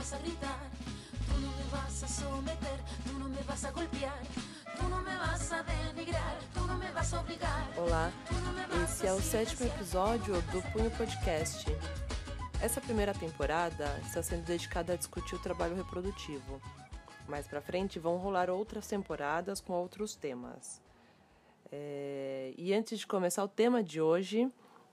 vas a gritar, tú no me vas a someter, tú no me vas a golpear, tú no me vas a denigrar, tú no me vas a obrigar. Olá, esse é o sétimo episódio do Punho Podcast. Essa primeira temporada está sendo dedicada a discutir o trabalho reprodutivo. Mais pra frente vão rolar outras temporadas com outros temas. É... E antes de começar o tema de hoje,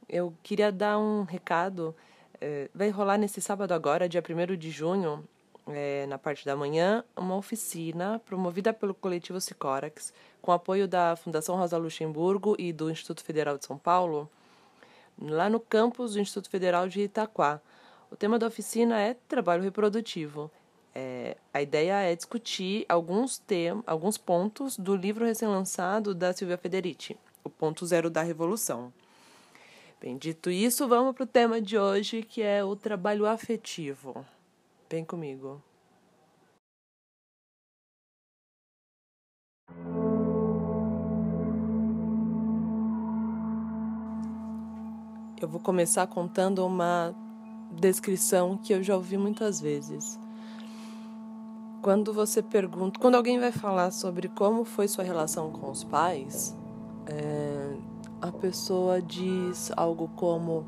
eu queria dar um recado. É... Vai rolar nesse sábado agora, dia 1 de junho, é, na parte da manhã, uma oficina promovida pelo coletivo Sicorax, com apoio da Fundação Rosa Luxemburgo e do Instituto Federal de São Paulo, lá no campus do Instituto Federal de Itaquá. O tema da oficina é trabalho reprodutivo. É, a ideia é discutir alguns, tem, alguns pontos do livro recém-lançado da Silvia Federici, O Ponto Zero da Revolução. Bem, dito isso, vamos para o tema de hoje, que é o trabalho afetivo. Vem comigo. Eu vou começar contando uma descrição que eu já ouvi muitas vezes. Quando você pergunta, quando alguém vai falar sobre como foi sua relação com os pais, é, a pessoa diz algo como: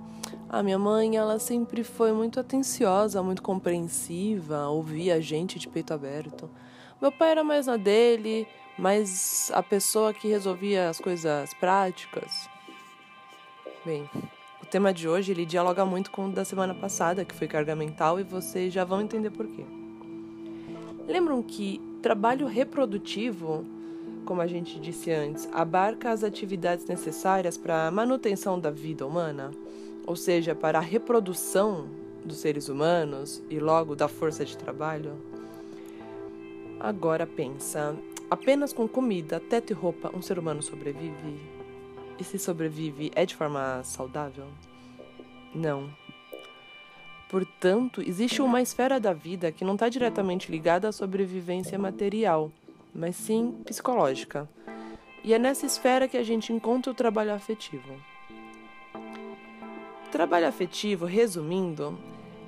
a minha mãe, ela sempre foi muito atenciosa, muito compreensiva, ouvia a gente de peito aberto. Meu pai era mais na dele, mas a pessoa que resolvia as coisas práticas. Bem, o tema de hoje ele dialoga muito com o da semana passada, que foi carga mental, e vocês já vão entender por quê. Lembram que trabalho reprodutivo, como a gente disse antes, abarca as atividades necessárias para a manutenção da vida humana, ou seja, para a reprodução dos seres humanos e logo da força de trabalho? Agora pensa, apenas com comida, teto e roupa um ser humano sobrevive? E se sobrevive é de forma saudável? Não. Portanto, existe uma esfera da vida que não está diretamente ligada à sobrevivência material, mas sim psicológica. E é nessa esfera que a gente encontra o trabalho afetivo. O trabalho afetivo, resumindo,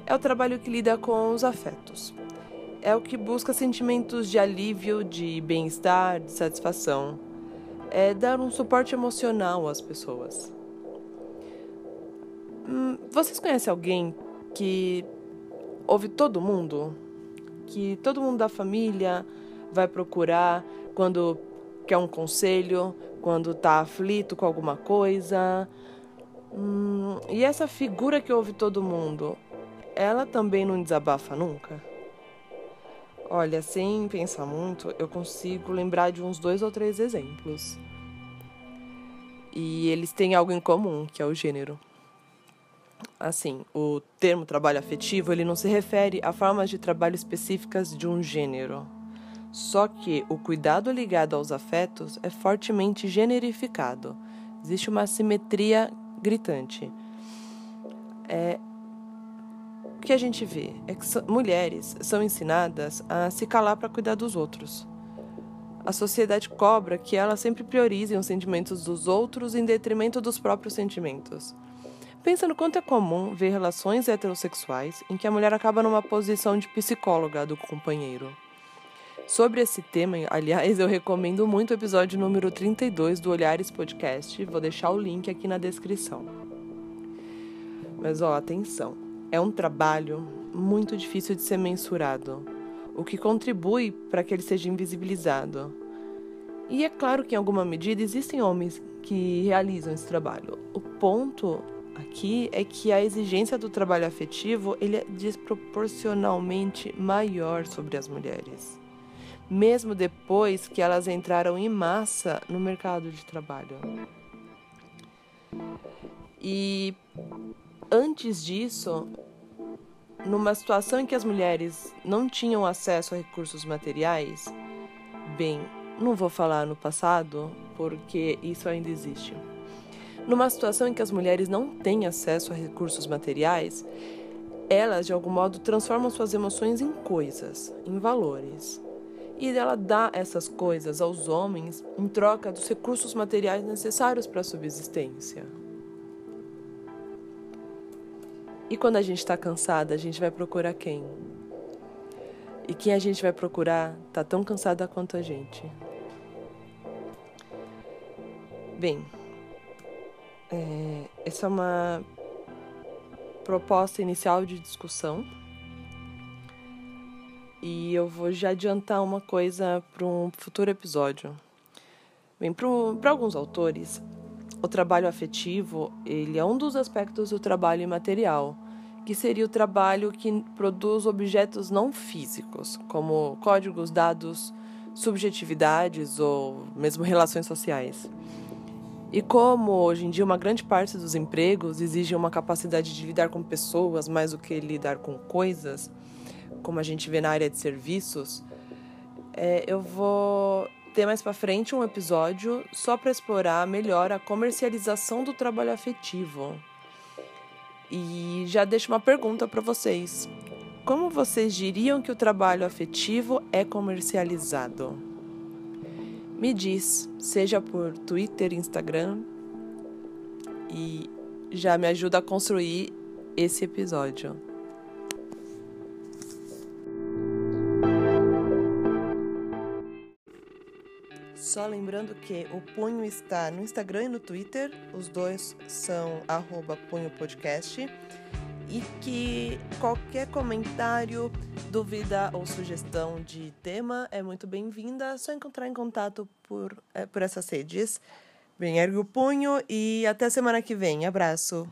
é o trabalho que lida com os afetos. É o que busca sentimentos de alívio, de bem-estar, de satisfação é dar um suporte emocional às pessoas. Hum, vocês conhecem alguém que ouve todo mundo? Que todo mundo da família vai procurar quando quer um conselho, quando está aflito com alguma coisa? Hum, e essa figura que ouve todo mundo, ela também não desabafa nunca? Olha, sem pensar muito, eu consigo lembrar de uns dois ou três exemplos. E eles têm algo em comum, que é o gênero. Assim, o termo trabalho afetivo, ele não se refere a formas de trabalho específicas de um gênero. Só que o cuidado ligado aos afetos é fortemente generificado. Existe uma simetria gritante. É, o que a gente vê é que mulheres são ensinadas a se calar para cuidar dos outros. A sociedade cobra que elas sempre priorizem os sentimentos dos outros em detrimento dos próprios sentimentos. Pensa no quanto é comum ver relações heterossexuais em que a mulher acaba numa posição de psicóloga do companheiro. Sobre esse tema, aliás, eu recomendo muito o episódio número 32 do Olhares Podcast, vou deixar o link aqui na descrição. Mas ó, atenção é um trabalho muito difícil de ser mensurado, o que contribui para que ele seja invisibilizado. E é claro que, em alguma medida, existem homens que realizam esse trabalho. O ponto aqui é que a exigência do trabalho afetivo ele é desproporcionalmente maior sobre as mulheres, mesmo depois que elas entraram em massa no mercado de trabalho. E antes disso, numa situação em que as mulheres não tinham acesso a recursos materiais, bem, não vou falar no passado, porque isso ainda existe. Numa situação em que as mulheres não têm acesso a recursos materiais, elas de algum modo transformam suas emoções em coisas, em valores. E ela dá essas coisas aos homens em troca dos recursos materiais necessários para a subsistência. E quando a gente está cansada, a gente vai procurar quem? E quem a gente vai procurar tá tão cansada quanto a gente. Bem, é, essa é uma proposta inicial de discussão. E eu vou já adiantar uma coisa para um futuro episódio. Bem, para alguns autores, o trabalho afetivo ele é um dos aspectos do trabalho imaterial, que seria o trabalho que produz objetos não físicos, como códigos, dados, subjetividades ou mesmo relações sociais. E como hoje em dia uma grande parte dos empregos exige uma capacidade de lidar com pessoas mais do que lidar com coisas, como a gente vê na área de serviços, é, eu vou ter mais para frente um episódio só para explorar melhor a comercialização do trabalho afetivo. E já deixo uma pergunta para vocês. Como vocês diriam que o trabalho afetivo é comercializado? Me diz, seja por Twitter, Instagram, e já me ajuda a construir esse episódio. Só lembrando que o Punho está no Instagram e no Twitter, os dois são arroba Punho Podcast e que qualquer comentário, dúvida ou sugestão de tema é muito bem-vinda. É só encontrar em contato por, é, por essas redes. Bem, ergue o punho e até semana que vem. Abraço!